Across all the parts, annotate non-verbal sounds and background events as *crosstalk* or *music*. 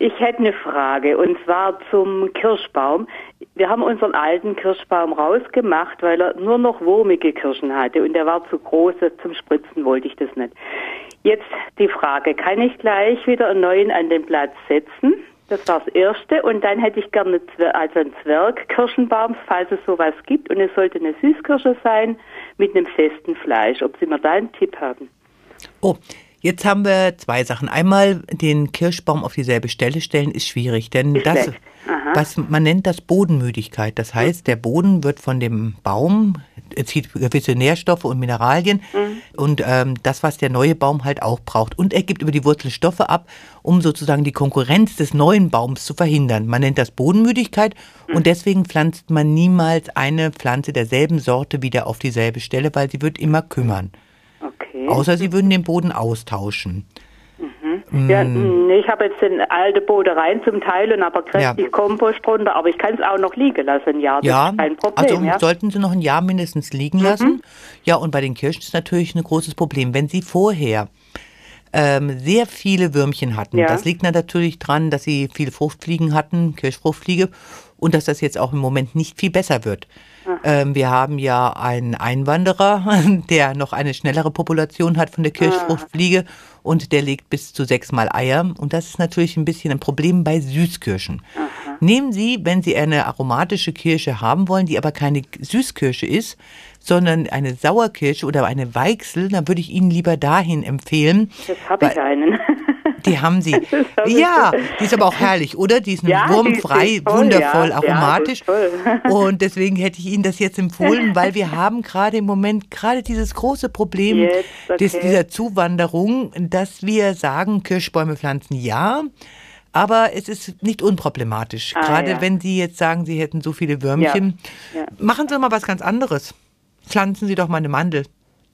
Ich hätte eine Frage und zwar zum Kirschbaum. Wir haben unseren alten Kirschbaum rausgemacht, weil er nur noch wurmige Kirschen hatte und der war zu groß, zum Spritzen wollte ich das nicht. Jetzt die Frage, kann ich gleich wieder einen neuen an den Platz setzen? Das war das Erste. Und dann hätte ich gerne also einen Zwergkirschenbaum, falls es sowas gibt. Und es sollte eine Süßkirsche sein mit einem festen Fleisch. Ob Sie mir da einen Tipp haben? Oh, Jetzt haben wir zwei Sachen. Einmal den Kirschbaum auf dieselbe Stelle stellen ist schwierig, denn ist das, was man nennt das Bodenmüdigkeit. Das heißt, der Boden wird von dem Baum er zieht gewisse Nährstoffe und Mineralien mhm. und ähm, das, was der neue Baum halt auch braucht. Und er gibt über die Wurzel Stoffe ab, um sozusagen die Konkurrenz des neuen Baums zu verhindern. Man nennt das Bodenmüdigkeit mhm. und deswegen pflanzt man niemals eine Pflanze derselben Sorte wieder auf dieselbe Stelle, weil sie wird immer kümmern. Außer sie würden den Boden austauschen. Ja, mm. ich habe jetzt den alte Bodereien zum Teil und aber kräftig ja. Kompost drunter, aber ich kann es auch noch liegen lassen, ein Jahr. Das ja, kein Problem, also ja? sollten Sie noch ein Jahr mindestens liegen lassen. Mhm. Ja, und bei den Kirschen ist natürlich ein großes Problem. Wenn Sie vorher ähm, sehr viele Würmchen hatten, ja. das liegt natürlich dran, dass Sie viele Fruchtfliegen hatten, Kirschfruchtfliege, und dass das jetzt auch im Moment nicht viel besser wird. Ähm, wir haben ja einen Einwanderer, *laughs* der noch eine schnellere Population hat von der Kirschfruchtfliege und der legt bis zu sechsmal Eier. Und das ist natürlich ein bisschen ein Problem bei Süßkirschen. Nehmen Sie, wenn Sie eine aromatische Kirsche haben wollen, die aber keine Süßkirsche ist, sondern eine Sauerkirsche oder eine Weichsel, dann würde ich Ihnen lieber dahin empfehlen. Das habe ich einen. *laughs* Die haben Sie. *laughs* ja, die ist aber auch herrlich, oder? Die ist ja, wurmfrei, toll, wundervoll, ja. aromatisch. Ja, *laughs* und deswegen hätte ich Ihnen das jetzt empfohlen, *laughs* weil wir haben gerade im Moment gerade dieses große Problem okay. des, dieser Zuwanderung, dass wir sagen, Kirschbäume pflanzen ja. Aber es ist nicht unproblematisch. Ah, Gerade wenn Sie jetzt sagen, Sie hätten so viele Würmchen. Machen Sie mal was ganz anderes. Pflanzen Sie doch mal eine Mandel.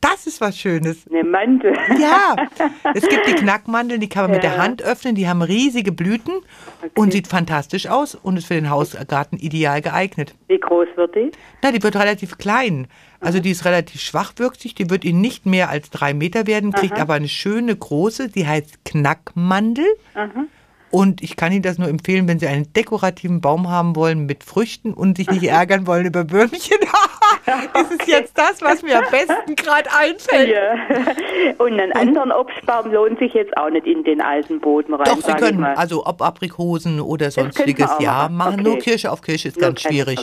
Das ist was Schönes. Eine Mandel. Ja, es gibt die Knackmandeln, die kann man ja. mit der Hand öffnen. Die haben riesige Blüten okay. und sieht fantastisch aus und ist für den Hausgarten ideal geeignet. Wie groß wird die? Na, die wird relativ klein. Also die ist relativ schwach schwachwüchsig. Die wird Ihnen nicht mehr als drei Meter werden, kriegt Aha. aber eine schöne große. Die heißt Knackmandel. Aha. Und ich kann Ihnen das nur empfehlen, wenn Sie einen dekorativen Baum haben wollen mit Früchten und sich nicht *laughs* ärgern wollen über Würmchen. Das *laughs* ist jetzt das, was mir am besten gerade einfällt. Ja. Und einen anderen Obstbaum lohnt sich jetzt auch nicht in den alten Boden rein. Doch, Sie können, also ob Aprikosen oder sonstiges, ja, machen. Okay. Nur Kirsche auf Kirsche ist nur ganz schwierig.